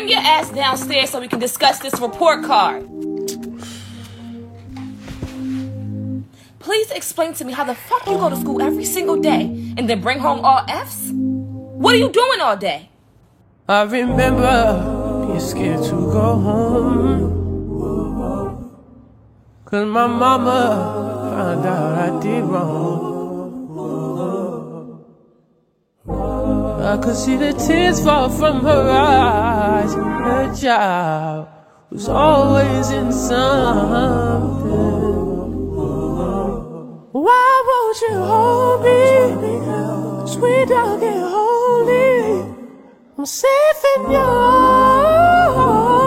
Bring your ass downstairs so we can discuss this report card. Please explain to me how the fuck you go to school every single day and then bring home all F's? What are you doing all day? I remember being scared to go home. Cause my mama found out I did wrong. I could see the tears fall from her eyes. Her child was always in something. Why won't you hold me? Sweet dog and hold me. I'm safe in your arms.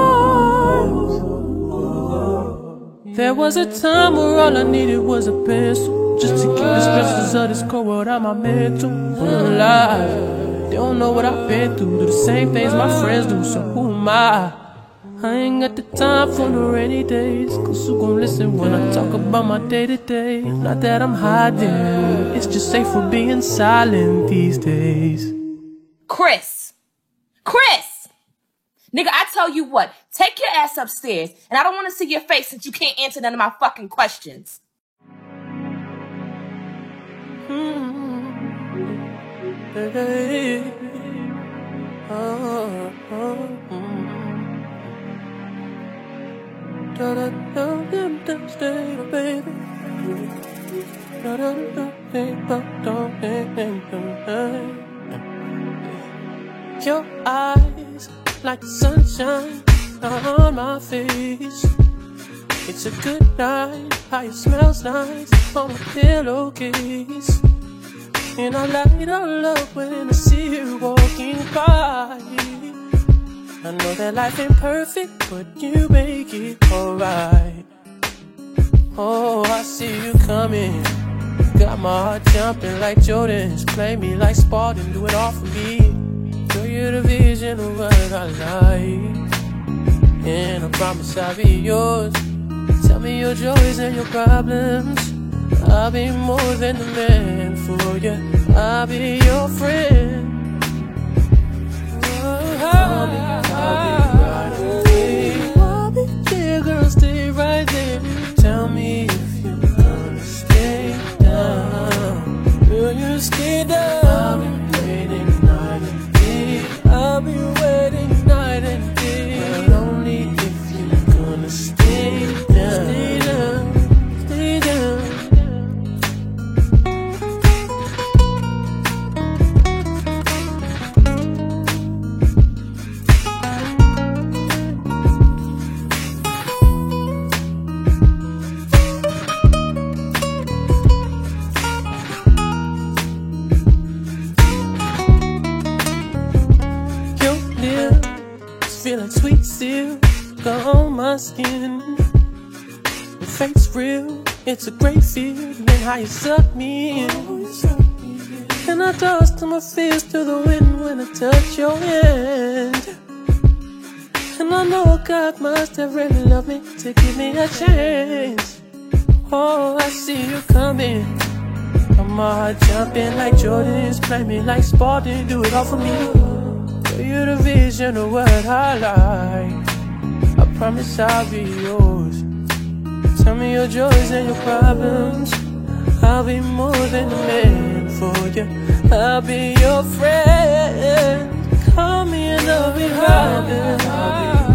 There was a time where all I needed was a pencil Just to keep the stresses of this cold world out my mental alive, they don't know what I've been through Do the same things my friends do, so who am I? I ain't got the time for no rainy days Cause who gon' listen when I talk about my day to day? Not that I'm hiding, it's just safer being silent these days Chris! Chris! Nigga, I tell you what, take your ass upstairs, and I don't want to see your face since you can't answer none of my fucking questions. Hmm. Your eyes like sunshine on my face. It's a good night, how it smells nice on my pillowcase. And I light all up when I see you walking by. I know that life ain't perfect, but you make it alright. Oh, I see you coming. Got my heart jumping like Jordan's. Play me like Spartan, do it all for me. Show you the vision of what I like. And I promise I'll be yours. Tell me your joys and your problems. I'll be more than the man for you. I'll be your friend. I'll be, I'll be right away. I'll be there, girl, stay right there. Tell me my skin. Your face real, it's a great feeling how you suck me in. And I toss to my fist to the wind when I touch your hand. And I know God must have really loved me to give me a chance. Oh, I see you coming. I'm heart jumping like Jordan's, play me like Spartan, do it all for me. Show you the vision of what I like. Promise I'll be yours. Tell me your joys and your problems. I'll be more than a man for you. I'll be your friend. Call me and I'll be there. I'll be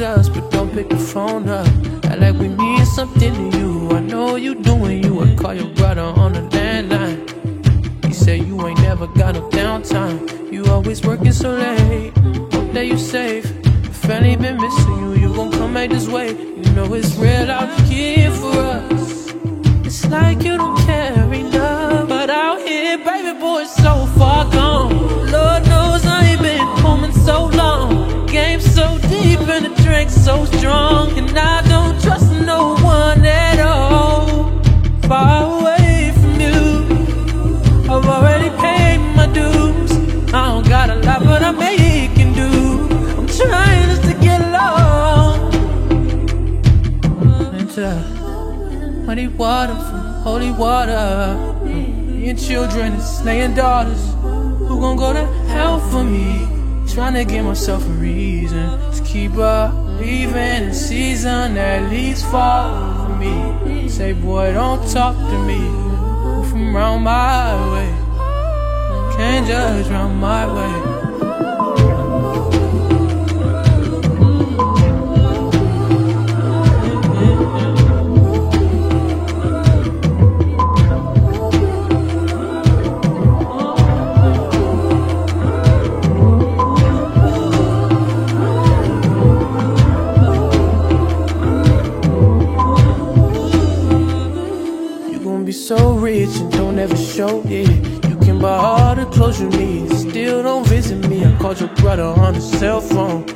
us, but don't pick the phone up. Act like we mean something to you. I know you doing you. I call your brother on the landline. He said you ain't never got no downtime. You always working so late. Hope that you safe. Family been missing you. You gon' come back this way. You know it's real out here for us. It's like you don't care enough. But out here, baby boy, it's so far gone. Lord knows I ain't been home in so long. Game so deep and drink so strong. And I don't trust no one at all. Far away from you. I've already paid my dues. I don't got a lot, but I'm making do. I'm trying just to get along. Into uh, muddy water from holy water. Your children and slaying daughters. Who gon' go to hell for me? Trying to give myself a reason to keep believing in season at least for me. Say, boy, don't talk to me from round my way. Can't judge round my way. Rich and show it. You can buy all the clothes you need, still don't visit me. I called your brother on the cell phone.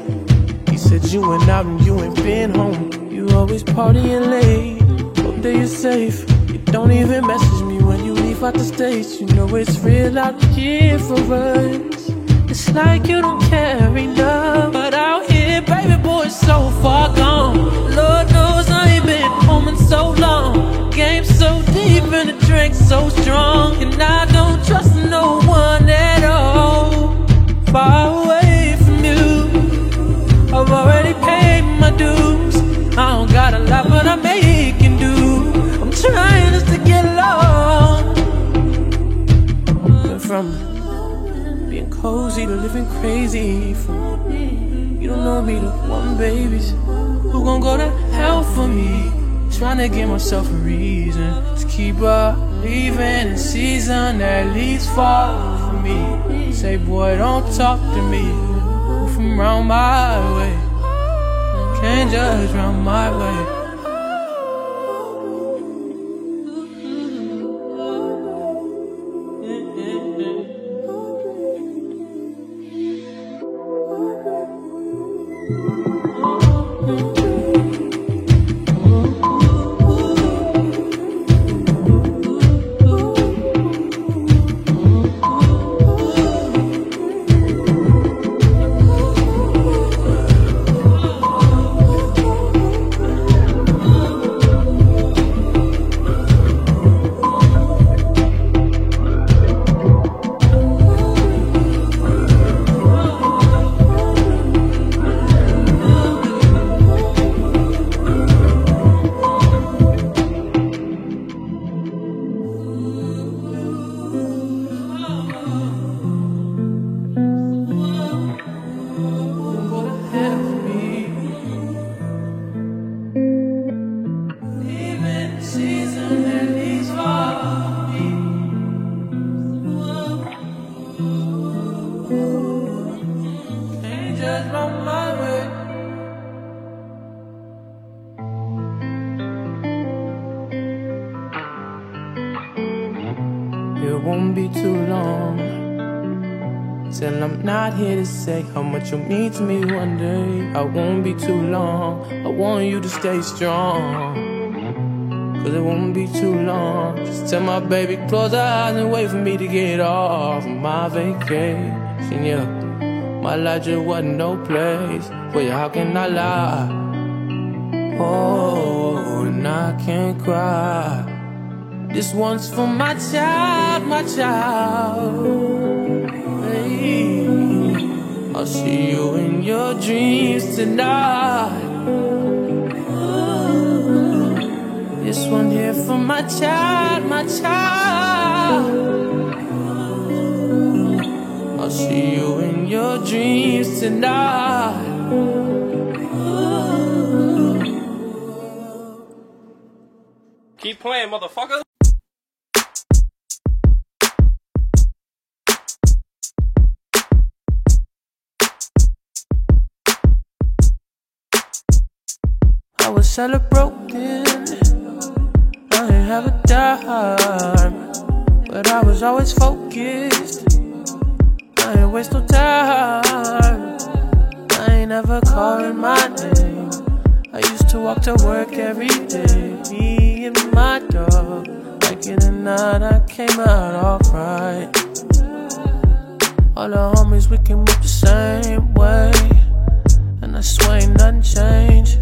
He said you went out and you ain't been home. You always partying late. Hope that you're safe. You don't even message me when you leave out the states. You know it's real out here for us. It's like you don't care enough. But out here, baby boy, so far gone. Lord knows I ain't been home in so long. Game so deep and drink so strong. And I don't trust no one at all. Far away from you. I've already paid my dues. I don't got a lot, but I'm making do. I'm trying just to get along. Went from being cozy to living crazy. From you don't know me to one babies. Who gon' go to hell for me? Trying to give myself a reason to keep believing in season leads far for me. Say, boy, don't talk to me from round my way. Can't judge round my way. Here to say how much you mean to me one day. I won't be too long. I want you to stay strong. Cause it won't be too long. Just tell my baby close her eyes and wait for me to get off my vacation. Yeah, my life just wasn't no place. Wait, how can I lie? Oh, and I can't cry. This one's for my child, my child. Hey, I'll see you in your dreams tonight. This one here for my child, my child. I'll see you in your dreams tonight. Keep playing, motherfucker. I was celebrating. I ain't have a dime, but I was always focused. I ain't waste no time. I ain't never calling my name. I used to walk to work every day. Me and my dog, like in the night, I came out alright. All the homies, we can move the same way. And I swear ain't nothing changed.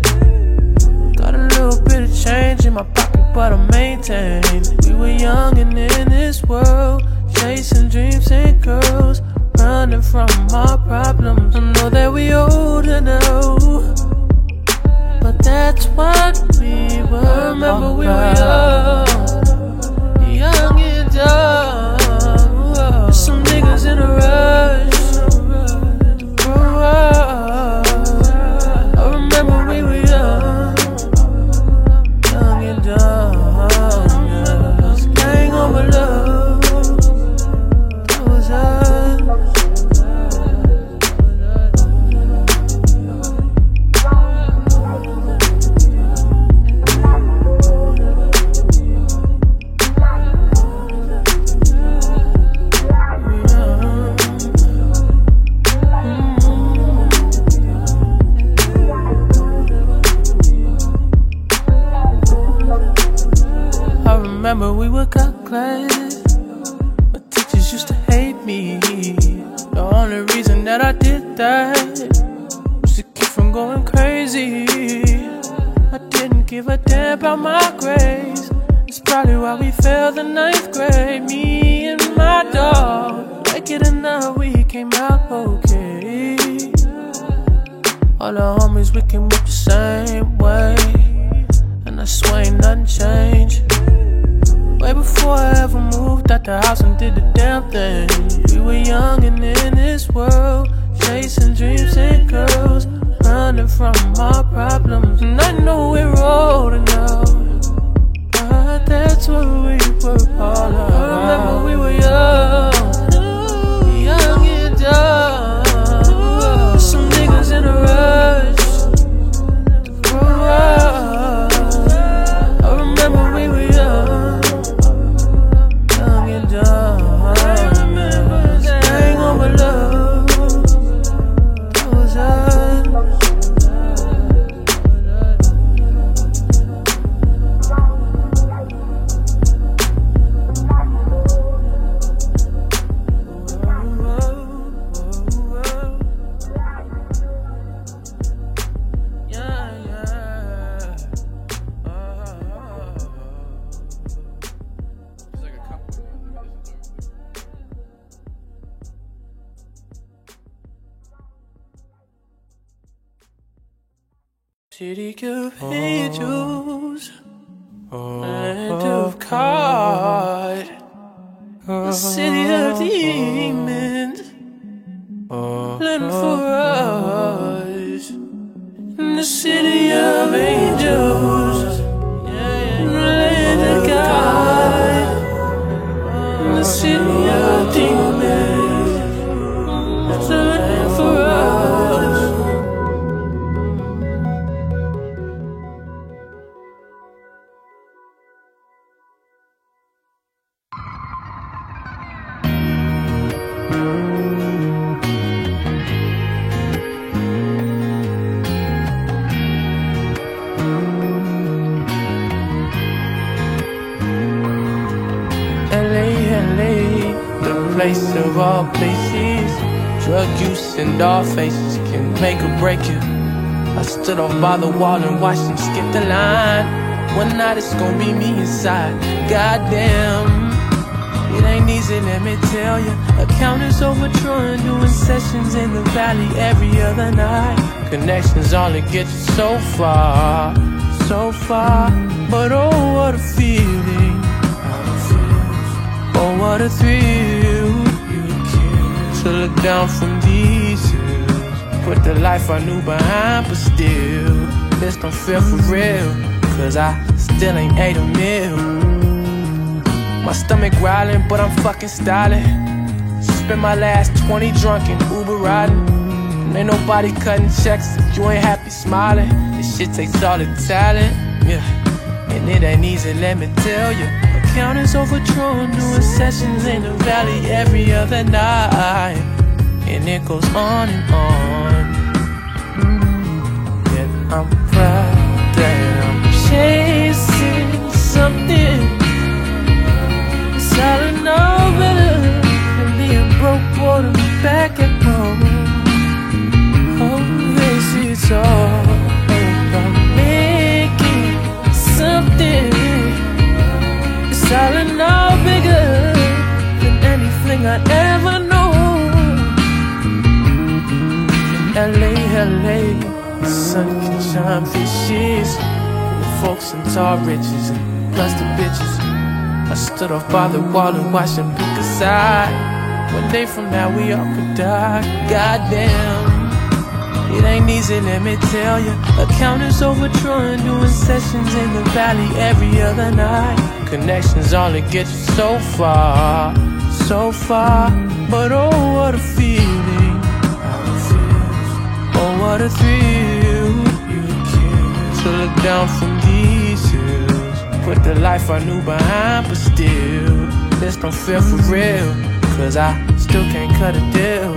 Change in my pocket, but I maintain. We were young and in this world, chasing dreams and girls, running from our problems. I know that we older now, but that's what we were. Remember we were young, young and dumb. Some niggas in a rush break you. I stood off by the wall and watched them skip the line. One night it's gonna be me inside. Goddamn, it ain't easy, let me tell you. Accountants overdrawn, doing sessions in the valley every other night. Connections only get you so far, so far. But oh, what a feeling. Oh, what a thrill to look down from. Put the life I knew behind, but still, this don't feel for real. cause I still ain't ate a meal. My stomach growling, but I'm fucking styling. Spend my last 20 drunk and Uber riding. And ain't nobody cutting checks if you ain't happy smiling. This shit takes all the talent, yeah. And it ain't easy, let me tell you. Accountants overdrawn, doing sessions in the valley every other night. And it goes on and on. Chasing something. Than being broke at home. Oh, this is all about making something. Bigger than anything I ever. LA, LA, sun can shine through sheets. Folks in tall riches and plus the bitches. I stood off by the wall and watched them pick a side. One day from now we all could die. Goddamn, it ain't easy, let me tell you. Accountants overdrawn, doing sessions in the valley every other night. Connections only get you so far, so far. But oh, what a feeling. Oh, what a thrill to look down from. Put the life I knew behind, but still, this don't feel for real. Cause I still can't cut a deal.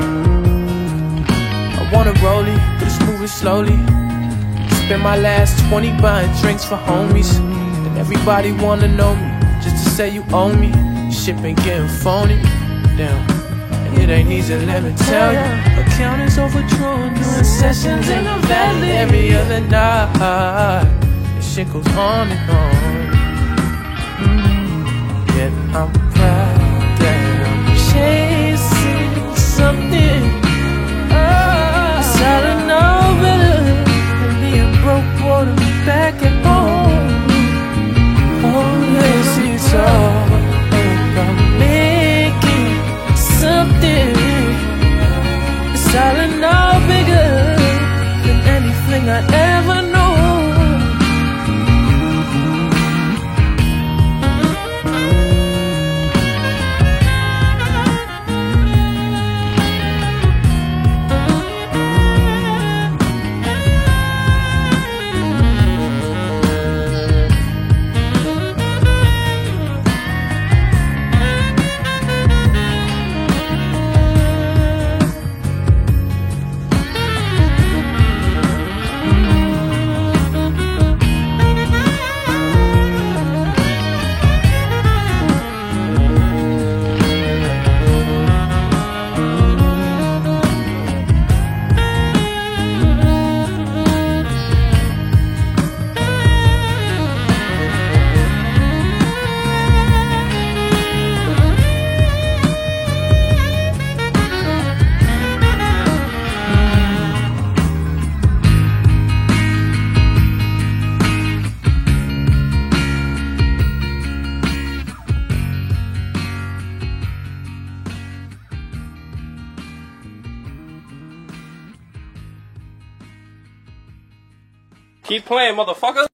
I wanna roll it, but it's moving slowly. Spend my last 20 buying drinks for homies. And everybody wanna know me, just to say you own me. Shit been getting phony. Damn. And it ain't easy, let me tell you. Account is overdrawn, doing sessions in the valley every other night. Shit goes on and on. Back at. Oh, yes, it's all about making something. All I know bigger than anything I ever playing, motherfucker.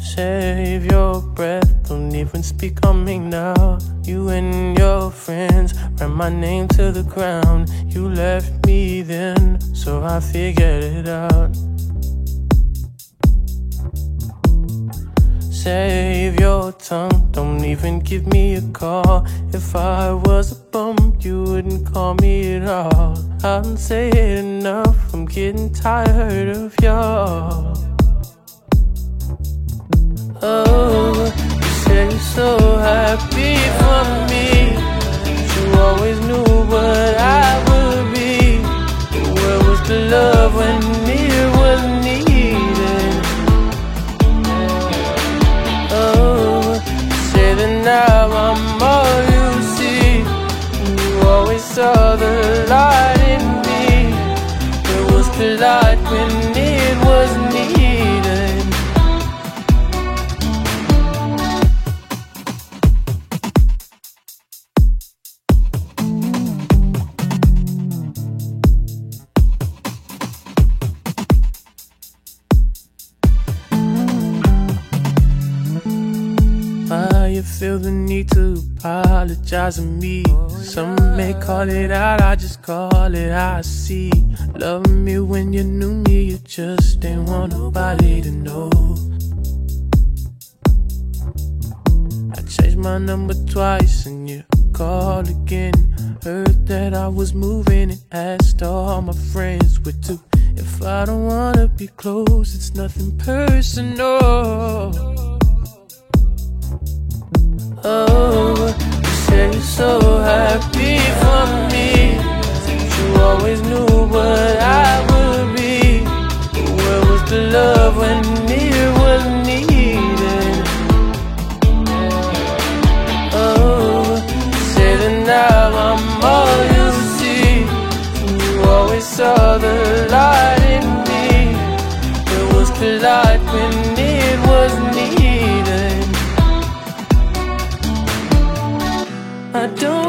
Save your breath, don't even speak on me now. You and your friends ran my name to the ground. You left me then, so I figured it out. Save your tongue, don't even give me a call. If I was a bum, you wouldn't call me at all. I don't say it enough, I'm getting tired of y'all. Oh, you say you're so happy for me. You always knew what I would be. Where was the love when it saw the light in me. Where was the light need to apologize to me. Some may call it out, I just call it I see. Love me when you knew me, you just ain't want nobody to know. I changed my number twice and you called again. Heard that I was moving and asked all my friends where to. If I don't wanna be close, it's nothing personal. Oh, you say you're so happy for me. You always knew what I would be. Where was the love when it was needed? Oh, you say that now I'm all you see. You always saw the light in me. There was the light when I don't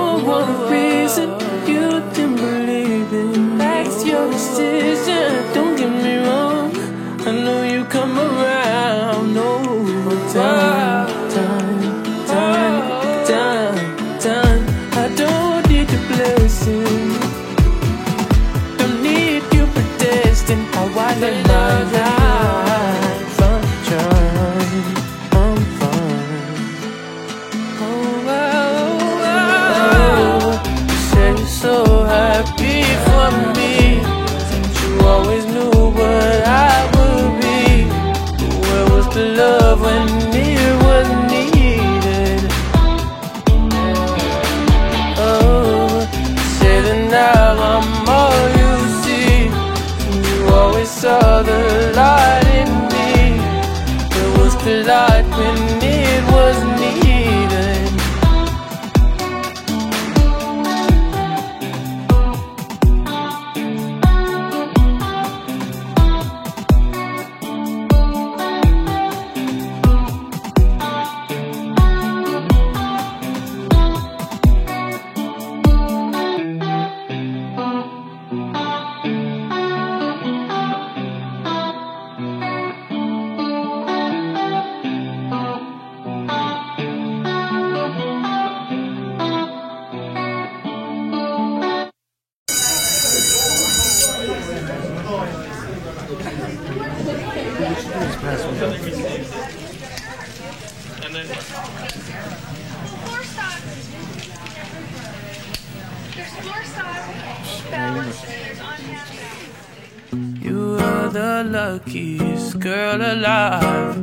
You are the luckiest girl alive.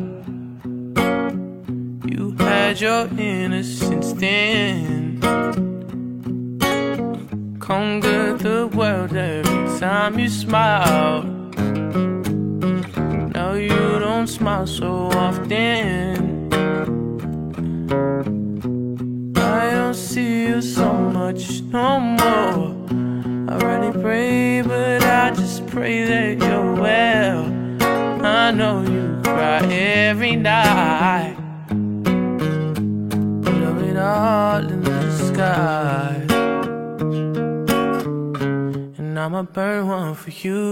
You had your innocence then. Conquered the world every time you smiled. Now you don't smile so often. Much no more. I really pray, but I just pray that you're well. I know you cry every night. Love it all in the sky. And I'ma burn one for you.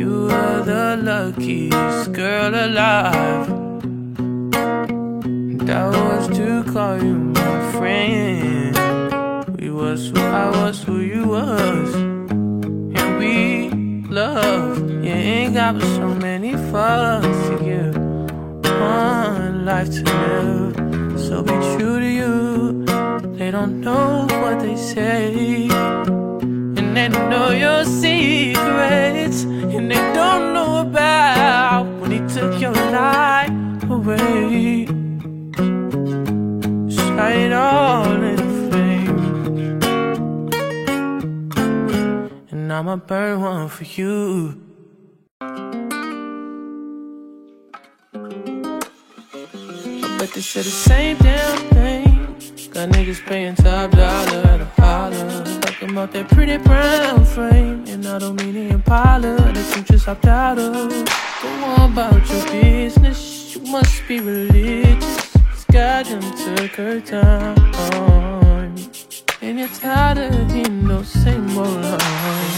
You are the luckiest girl alive. And I was to call you my friend. Was who I was, who you was. And we love. You ain't got but so many fucks to give. One life to live. So be true to you. They don't know what they say. And they know your secrets. And they don't I'ma burn one for you. I bet they say the same damn thing. Got niggas paying top dollar at a holler. Talking about that pretty brown frame. And I don't mean the Impala that you just hopped out of. Go on about your business. You must be religious. This done took her time. And you're tired of hearing those same old lines.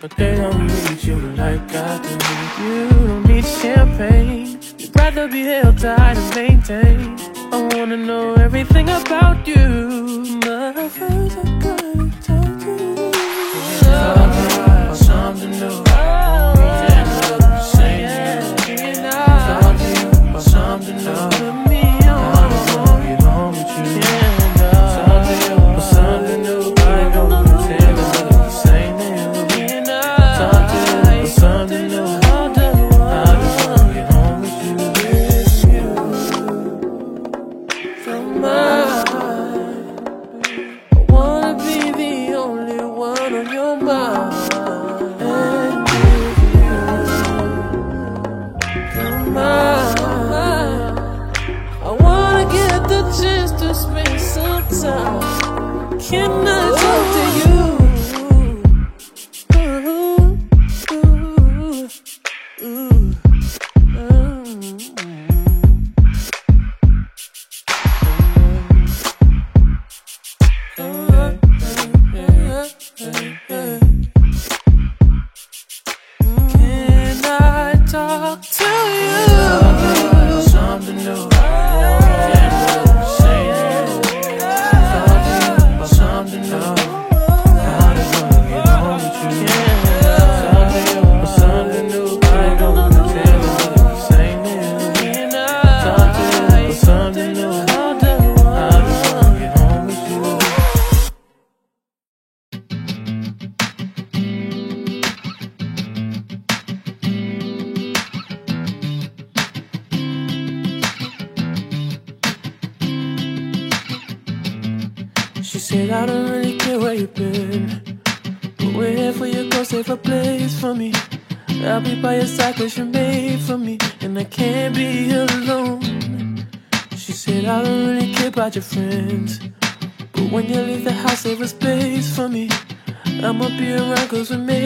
But they don't need you like I do. You don't need champagne. You'd rather be held tight and maintained. I wanna know everything about you. My first about your friends. But when you leave the house, there is space for me. I'ma be around cause we made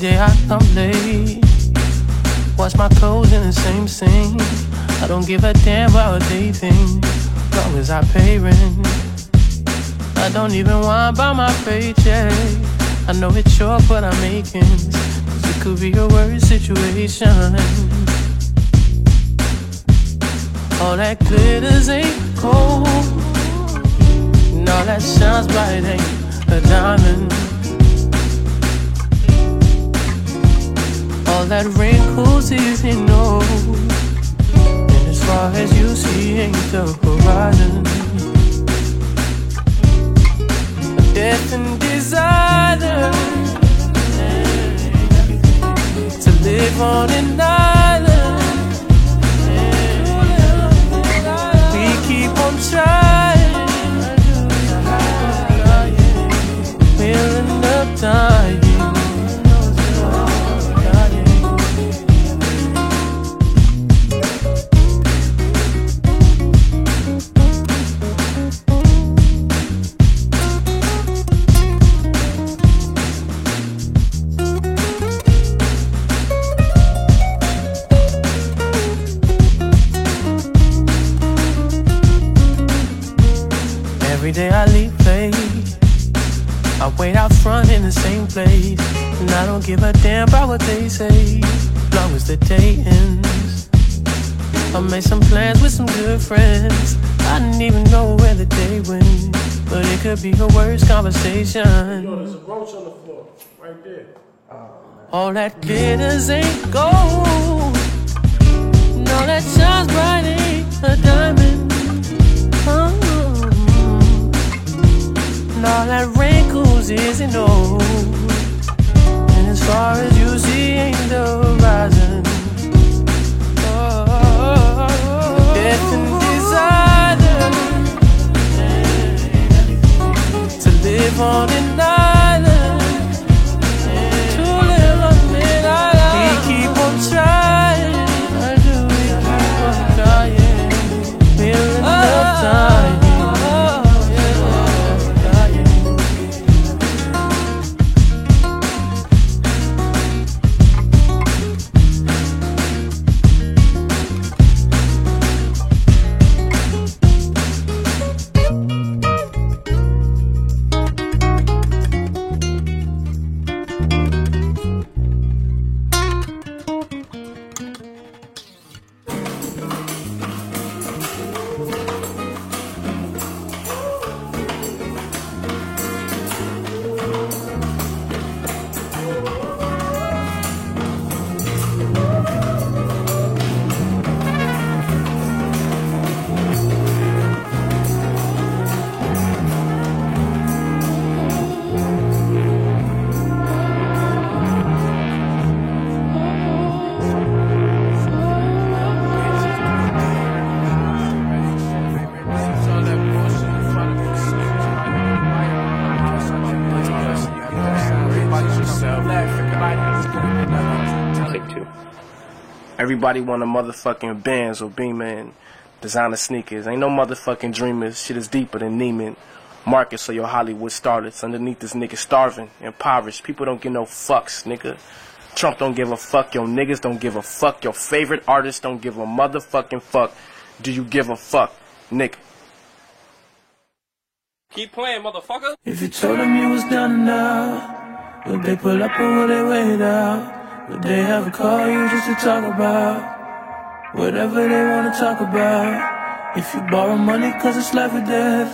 Day I come late. Wash my clothes in the same sink. I don't give a damn about what they. Long as I pay rent. I don't even whine about my paycheck. I know it's short, but I'm making. Cause it could be a worse situation. All that glitters ain't gold. And all that shines bright ain't a diamond. That wrinkles isn't no. And as far as you see, ain't the horizon. death and desire to live on an island. We keep on trying, we'll end up dying. I made some plans with some good friends. I didn't even know where the day went. But it could be a worse conversation. There's a roach on the floor, right there. All that glitters ain't gold. And all that shines bright ain't a diamond. Oh. And all that wrinkles isn't old. And as far as Everybody want a motherfucking Benz or Beamer and designer sneakers. Ain't no motherfucking dreamers. Shit is deeper than Neiman. Marcus or your Hollywood starlets. Underneath this nigga starving, impoverished. People don't give no fucks, nigga. Trump don't give a fuck. Your niggas don't give a fuck. Your favorite artists don't give a motherfucking fuck. Do you give a fuck, nigga? Keep playing, motherfucker. If you told them you was done now, would they pull up or would they wait out? Would they ever call you just to talk about whatever they wanna talk about? If you borrow money cause it's life or death,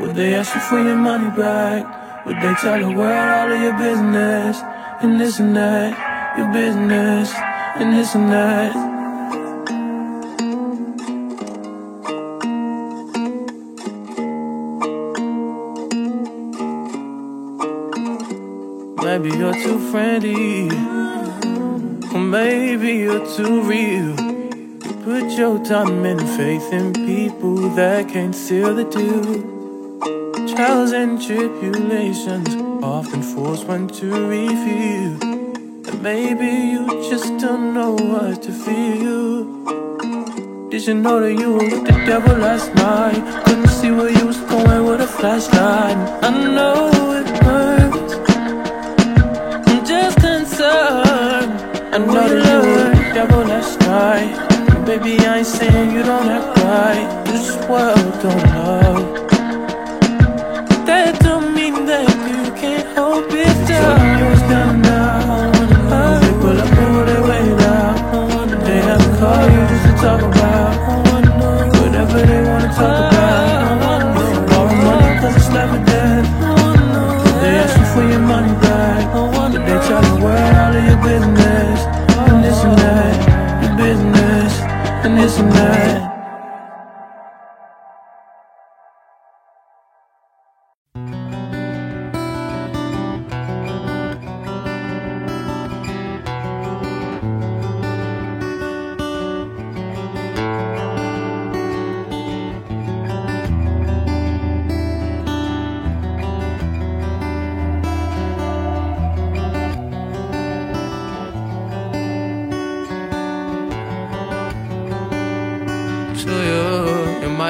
would they ask you for your money back? Would they tell the world all of your business and this and that, your business and this and that? Maybe you're too friendly, or maybe you're too real. Put your time and faith in people that can't seal the deal. Trials and tribulations often force one to reveal. And maybe you just don't know what to feel. Did you know that you were with the devil last night? Couldn't see where you was going with a flashlight. I know Concerned. I know you with the devil last night. Baby, I ain't saying you don't act right. This world don't love. That don't mean that you can't hope it down. You was down now. Pull up and they wait out. They have to call you just to talk about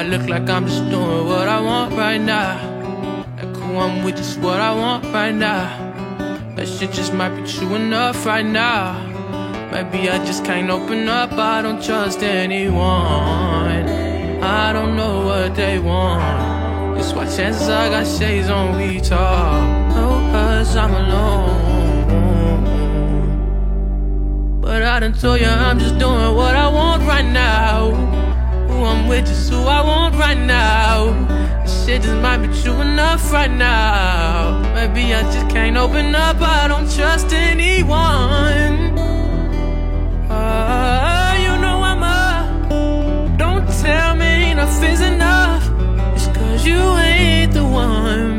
might look like I'm just doing what I want right now. Like who I'm with is what I want right now. That shit just might be true enough right now. Maybe I just can't open up. I don't trust anyone. I don't know what they want. It's why chances I got shades on we talk. Oh, cause I'm alone. But I done told you I'm just doing what I want right now. Who I'm with is who I want right now. This shit just might be true enough right now. Maybe I just can't open up. I don't trust anyone. Ah, you know I'm a. Don't tell me enough is enough. It's cause you ain't the one.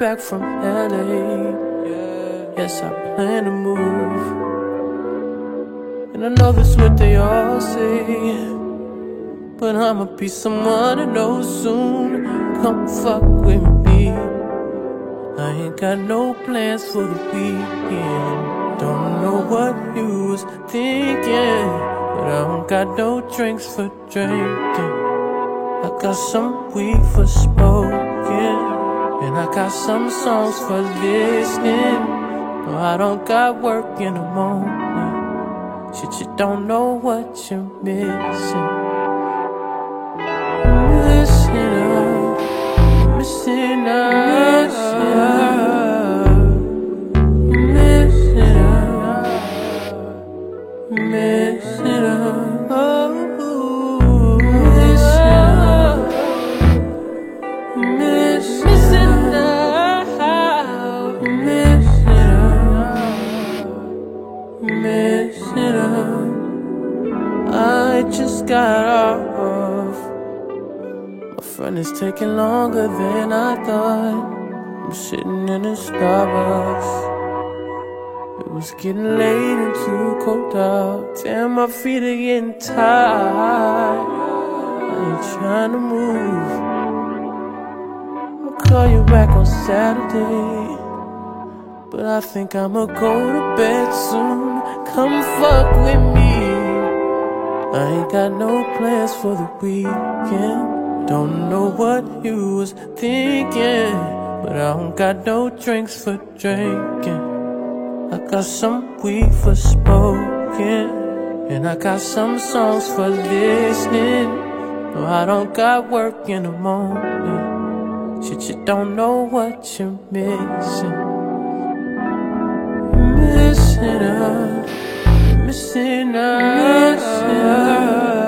Back from LA. Yes, I plan to move. And I know that's what they all say. But I'ma be someone to know soon. Come fuck with me. I ain't got no plans for the weekend. Don't know what you was thinking, but I don't got no drinks for drinking. I got some weed for smoking, and I got some songs for listening. No, I don't got work in the morning. Shit, you don't know what you're missing. Taking longer than I thought. I'm sitting in a Starbucks. It was getting late and too cold out. Damn, my feet are getting tired. I ain't trying to move. I'll call you back on Saturday. But I think I'ma go to bed soon. Come fuck with me. I ain't got no plans for the weekend. Don't know what you was thinking, But I don't got no drinks for drinking. I got some weed for smoking. And I got some songs for listening. No, I don't got work in the morning. Shit, you don't know what you're missing. You're missing out. Missing out.